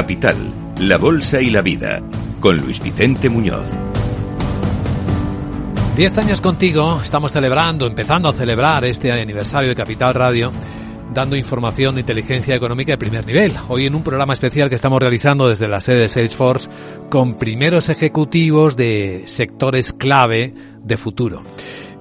Capital, la Bolsa y la Vida, con Luis Vicente Muñoz. Diez años contigo, estamos celebrando, empezando a celebrar este aniversario de Capital Radio, dando información de inteligencia económica de primer nivel. Hoy en un programa especial que estamos realizando desde la sede de Salesforce con primeros ejecutivos de sectores clave de futuro.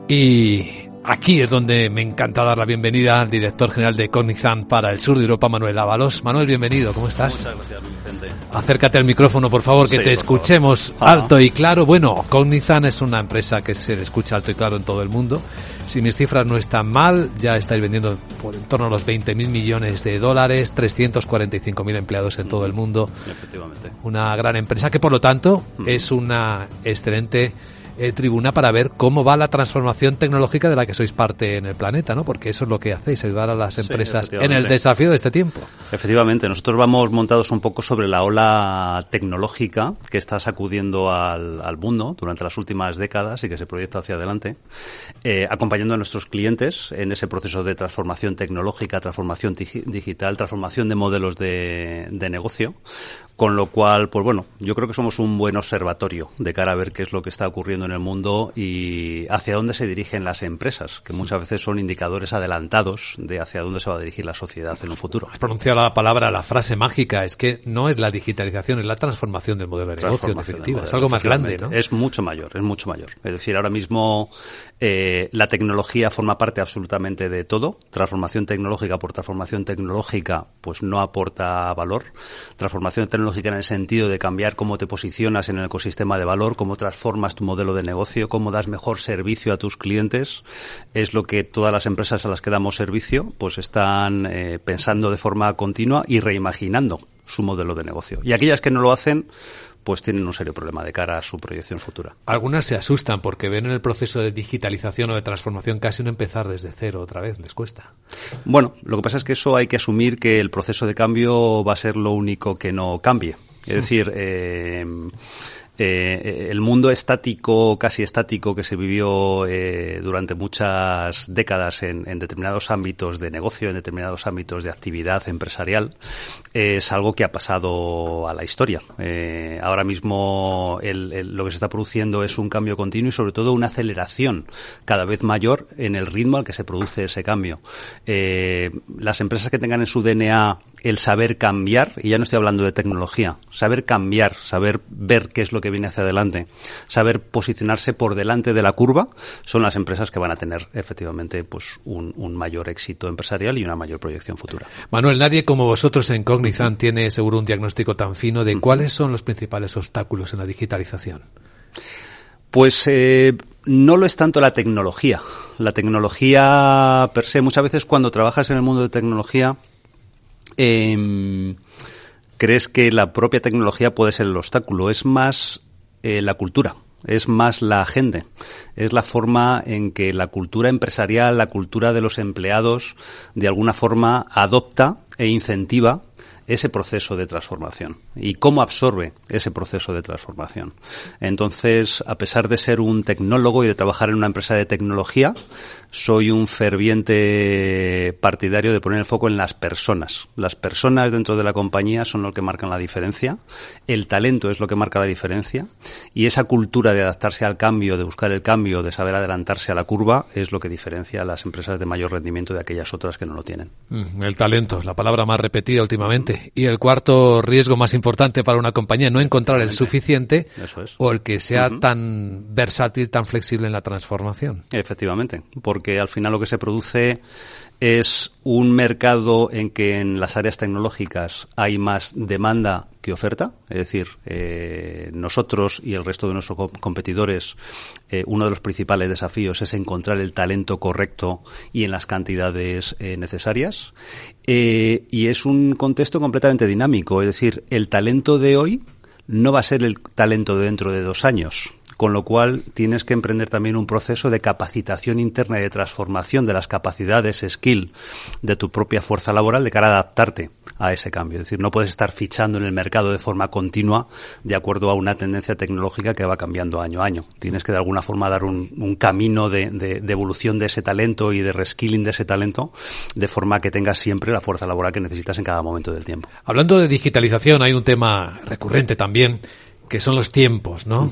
Y Aquí es donde me encanta dar la bienvenida al director general de Cognizant para el sur de Europa, Manuel Ábalos. Manuel, bienvenido, ¿cómo estás? Muchas gracias, Vicente. Acércate al micrófono, por favor, que Sí, te escuchemos favor. alto y claro. Bueno, Cognizant es una empresa que se le escucha alto y claro en todo el mundo. Si mis cifras no están mal, ya estáis vendiendo por en torno a los 20.000 millones de dólares, 345.000 empleados en todo el mundo. Efectivamente. Una gran empresa que, por lo tanto, es una excelente eh, tribuna para ver cómo va la transformación tecnológica de la que sois parte en el planeta, ¿no? Porque eso es lo que hacéis, ayudar a las Sí, empresas en el desafío de este tiempo. Efectivamente, nosotros vamos montados un poco sobre la ola tecnológica que está sacudiendo al, al mundo durante las últimas décadas y que se proyecta hacia adelante, eh, acompañando a nuestros clientes en ese proceso de transformación tecnológica, transformación digi- digital, transformación de modelos de, de negocio, con lo cual, pues bueno, yo creo que somos un buen observatorio de cara a ver qué es lo que está ocurriendo en el mundo y hacia dónde se dirigen las empresas, que muchas veces son indicadores adelantados de hacia dónde se va a dirigir la sociedad en un futuro. Has pronunciado la palabra, la frase mágica, es que no es la digitalización, es la transformación del modelo de negocio, en definitiva. Es algo más grande, ¿no? Es mucho mayor, es mucho mayor. Es decir, ahora mismo eh, la tecnología forma parte absolutamente de todo. Transformación tecnológica por transformación tecnológica, pues no aporta valor. Transformación tecnológica en el sentido de cambiar cómo te posicionas en el ecosistema de valor, cómo transformas tu modelo de negocio, cómo das mejor servicio a tus clientes, es lo que todas las empresas a las que damos servicio, pues están eh, pensando de forma continua y reimaginando su modelo de negocio. Y aquellas que no lo hacen, pues tienen un serio problema de cara a su proyección futura. Algunas se asustan porque ven en el proceso de digitalización o de transformación casi no empezar desde cero otra vez, les cuesta. Bueno, lo que pasa es que eso hay que asumir que el proceso de cambio va a ser lo único que no cambie. Es decir, eh, eh, el mundo estático, casi estático, que se vivió eh, durante muchas décadas en, determinados ámbitos de negocio, en determinados ámbitos de actividad empresarial, es algo que ha pasado a la historia. Eh, ahora mismo lo que se está produciendo es un cambio continuo y sobre todo una aceleración cada vez mayor en el ritmo al que se produce ese cambio. Eh, las empresas que tengan en su DNA el saber cambiar, y ya no estoy hablando de tecnología, saber cambiar, saber ver qué es lo que viene hacia adelante, saber posicionarse por delante de la curva, son las empresas que van a tener efectivamente pues un, un mayor éxito empresarial y una mayor proyección futura. Manuel, nadie como vosotros en Cognizant tiene seguro un diagnóstico tan fino de cuáles son los principales obstáculos en la digitalización. Pues eh, no lo es tanto la tecnología. La tecnología per se, muchas veces cuando trabajas en el mundo de tecnología, em, crees que la propia tecnología puede ser el obstáculo. Es más eh, la cultura, es más la gente, es la forma en que la cultura empresarial, la cultura de los empleados, de alguna forma adopta e incentiva ese proceso de transformación y cómo absorbe ese proceso de transformación. Entonces, a pesar de ser un tecnólogo y de trabajar en una empresa de tecnología, soy un ferviente partidario de poner el foco en las personas. Las personas dentro de la compañía son lo que marcan la diferencia, el talento es lo que marca la diferencia y esa cultura de adaptarse al cambio, de buscar el cambio, de saber adelantarse a la curva es lo que diferencia a las empresas de mayor rendimiento de aquellas otras que no lo tienen. Mm, El talento, la palabra más repetida últimamente. Y el cuarto riesgo más importante para una compañía, no encontrar el suficiente Eso es. o el que sea tan versátil, tan flexible en la transformación. Efectivamente, porque al final lo que se produce es un mercado en que en las áreas tecnológicas hay más demanda que oferta, es decir, eh, nosotros y el resto de nuestros co- competidores, eh, uno de los principales desafíos es encontrar el talento correcto y en las cantidades eh, necesarias. Eh, y es un contexto completamente dinámico, es decir, el talento de hoy no va a ser el talento de dentro de dos años. Con lo cual tienes que emprender también un proceso de capacitación interna y de transformación de las capacidades, skill de tu propia fuerza laboral de cara a adaptarte a ese cambio. Es decir, no puedes estar fichando en el mercado de forma continua de acuerdo a una tendencia tecnológica que va cambiando año a año. Tienes que de alguna forma dar un, camino de, de, evolución de ese talento y de reskilling de ese talento de forma que tengas siempre la fuerza laboral que necesitas en cada momento del tiempo. Hablando de digitalización, hay un tema recurrente también que son los tiempos, ¿no?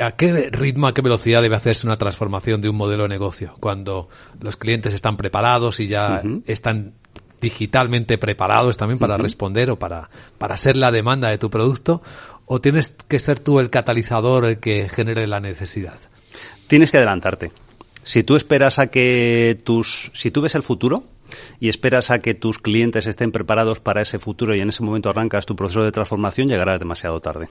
¿A qué ritmo, a qué velocidad debe hacerse una transformación de un modelo de negocio? Cuando los clientes están preparados y ya están digitalmente preparados también para responder o para, para ser la demanda de tu producto, o tienes que ser tú el catalizador el que genere la necesidad? Tienes que adelantarte. Si tú esperas a que tus, si tú ves el futuro, y esperas a que tus clientes estén preparados para ese futuro y en ese momento arrancas tu proceso de transformación, llegará demasiado tarde.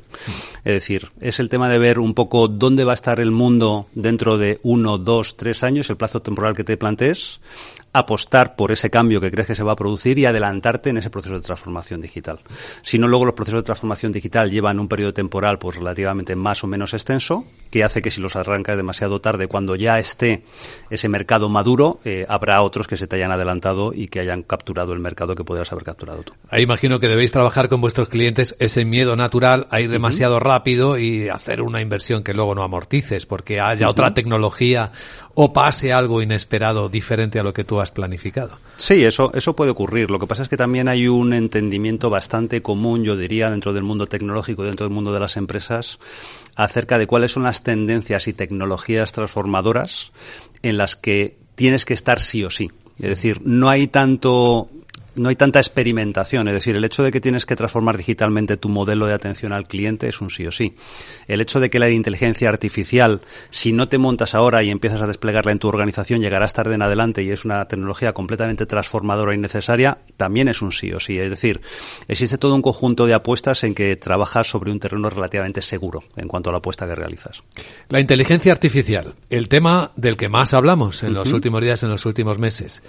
Es decir, es el tema de ver un poco dónde va a estar el mundo dentro de uno, dos, tres años, el plazo temporal que te plantees, apostar por ese cambio que crees que se va a producir y adelantarte en ese proceso de transformación digital. Si no, luego los procesos de transformación digital llevan un periodo temporal pues relativamente más o menos extenso, que hace que si los arrancas demasiado tarde, cuando ya esté ese mercado maduro, eh, habrá otros que se te hayan adelantado y que hayan capturado el mercado que podrías haber capturado tú. Ahí imagino que debéis trabajar con vuestros clientes ese miedo natural a ir demasiado rápido y hacer una inversión que luego no amortices porque haya otra tecnología o pase algo inesperado diferente a lo que tú has planificado. Sí, eso, eso puede ocurrir. Lo que pasa es que también hay un entendimiento bastante común, yo diría, dentro del mundo tecnológico, dentro del mundo de las empresas, acerca de cuáles son las tendencias y tecnologías transformadoras en las que tienes que estar sí o sí. Es decir, no hay tanto no hay tanta experimentación. Es decir, el hecho de que tienes que transformar digitalmente tu modelo de atención al cliente es un sí o sí. El hecho de que la inteligencia artificial, si no te montas ahora y empiezas a desplegarla en tu organización, llegarás tarde en adelante y es una tecnología completamente transformadora y necesaria, también es un sí o sí. Es decir, existe todo un conjunto de apuestas en que trabajas sobre un terreno relativamente seguro en cuanto a la apuesta que realizas. La inteligencia artificial, el tema del que más hablamos en los últimos días, en los últimos meses.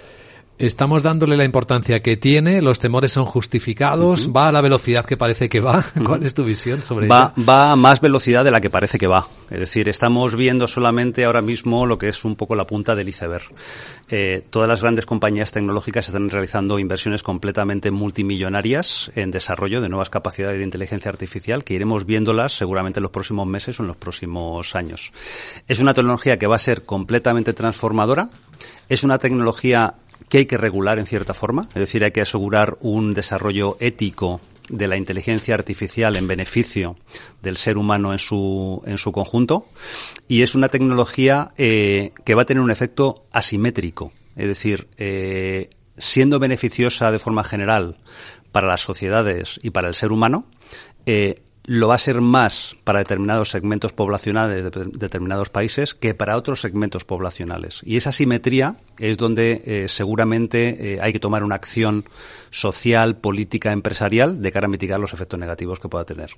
Estamos dándole la importancia que tiene, los temores son justificados, va a la velocidad que parece que va. ¿Cuál es tu visión sobre va, Va a más velocidad de la que parece que va. Es decir, estamos viendo solamente ahora mismo lo que es un poco la punta del iceberg. Eh, todas las grandes compañías tecnológicas están realizando inversiones completamente multimillonarias en desarrollo de nuevas capacidades de inteligencia artificial que iremos viéndolas seguramente en los próximos meses o en los próximos años. Es una tecnología que va a ser completamente transformadora. Es una tecnología que hay que regular en cierta forma, es decir, hay que asegurar un desarrollo ético de la inteligencia artificial en beneficio del ser humano en su, en su conjunto y es una tecnología eh, que va a tener un efecto asimétrico, es decir, eh, siendo beneficiosa de forma general para las sociedades y para el ser humano, eh, lo va a ser más para determinados segmentos poblacionales de determinados países que para otros segmentos poblacionales. Y esa simetría es donde eh, seguramente eh, hay que tomar una acción social, política, empresarial de cara a mitigar los efectos negativos que pueda tener.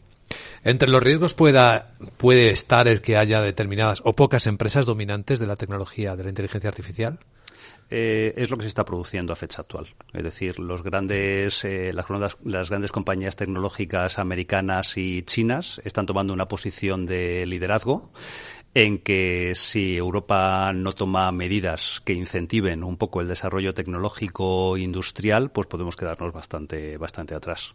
Entre los riesgos pueda, puede estar el que haya determinadas o pocas empresas dominantes de la tecnología de la inteligencia artificial. Eh, es lo que se está produciendo a fecha actual. Es decir, los grandes, eh, las, las, grandes compañías tecnológicas americanas y chinas están tomando una posición de liderazgo en que si Europa no toma medidas que incentiven un poco el desarrollo tecnológico industrial, pues podemos quedarnos bastante, bastante atrás.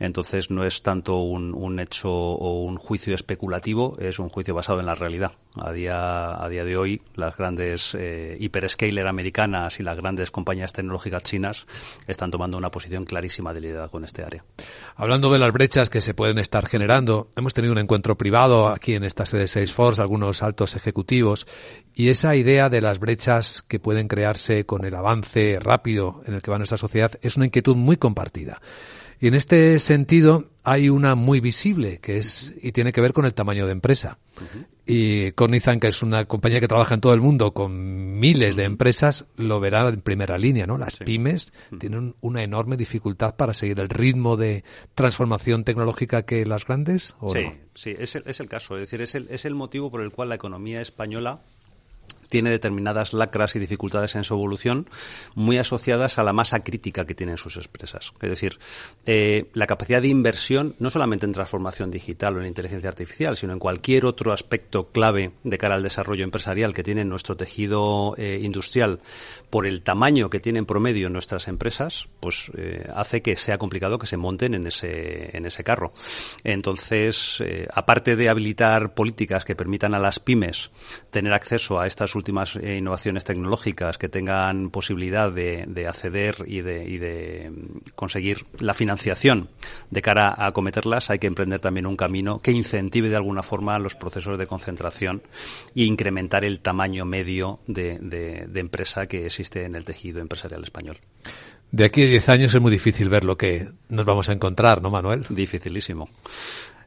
Entonces no es tanto un, hecho o un juicio especulativo, es un juicio basado en la realidad. A día, a día de hoy, las grandes eh, hiperscaler americanas y las grandes compañías tecnológicas chinas están tomando una posición clarísima de liderazgo en este área. Hablando de las brechas que se pueden estar generando, hemos tenido un encuentro privado aquí en esta sede de Salesforce, algunos altos ejecutivos, y esa idea de las brechas que pueden crearse con el avance rápido en el que va nuestra sociedad es una inquietud muy compartida. Y en este sentido hay una muy visible que es y tiene que ver con el tamaño de empresa. Y Cognizant, que es una compañía que trabaja en todo el mundo con miles de empresas, lo verá en primera línea, ¿no? Las pymes tienen una enorme dificultad para seguir el ritmo de transformación tecnológica que las grandes. sí, sí, es el, es el caso. Es decir, es el, es el motivo por el cual la economía española tiene determinadas lacras y dificultades en su evolución muy asociadas a la masa crítica que tienen sus empresas. Es decir, eh, la capacidad de inversión, no solamente en transformación digital o en inteligencia artificial, sino en cualquier otro aspecto clave de cara al desarrollo empresarial que tiene nuestro tejido eh, industrial, por el tamaño que tienen promedio nuestras empresas, pues eh, hace que sea complicado que se monten en ese, en ese carro. Entonces, aparte de habilitar políticas que permitan a las pymes tener acceso a estas últimas innovaciones tecnológicas, que tengan posibilidad de, de acceder y de, y de conseguir la financiación de cara a acometerlas, hay que emprender también un camino que incentive de alguna forma los procesos de concentración e incrementar el tamaño medio de, de, empresa que existe en el tejido empresarial español. De aquí a 10 años es muy difícil ver lo que nos vamos a encontrar, ¿no, Manuel? Dificilísimo.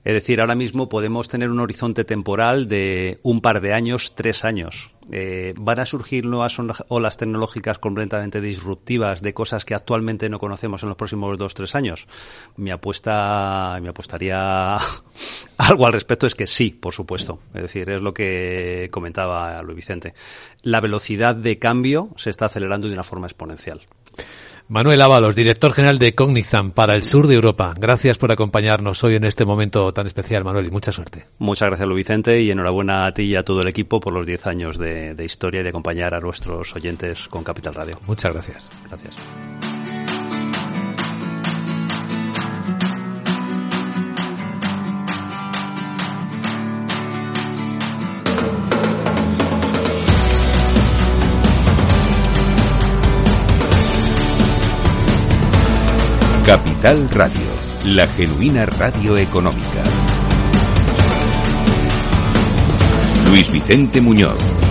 Es decir, ahora mismo podemos tener un horizonte temporal de un par de años, tres años. Eh, ¿Van a surgir nuevas olas tecnológicas completamente disruptivas de cosas que actualmente no conocemos en los próximos dos, tres años? Mi apuesta, me apostaría algo al respecto es que sí, por supuesto. Es decir, es lo que comentaba Luis Vicente. La velocidad de cambio se está acelerando de una forma exponencial. Manuel Ábalos, director general de Cognizant para el sur de Europa. Gracias por acompañarnos hoy en este momento tan especial, Manuel, y mucha suerte. Muchas gracias, Luis Vicente, y enhorabuena a ti y a todo el equipo por los 10 años de, de historia y de acompañar a nuestros oyentes con Capital Radio. Muchas gracias. Gracias. Capital Radio, la genuina radio económica. Luis Vicente Muñoz.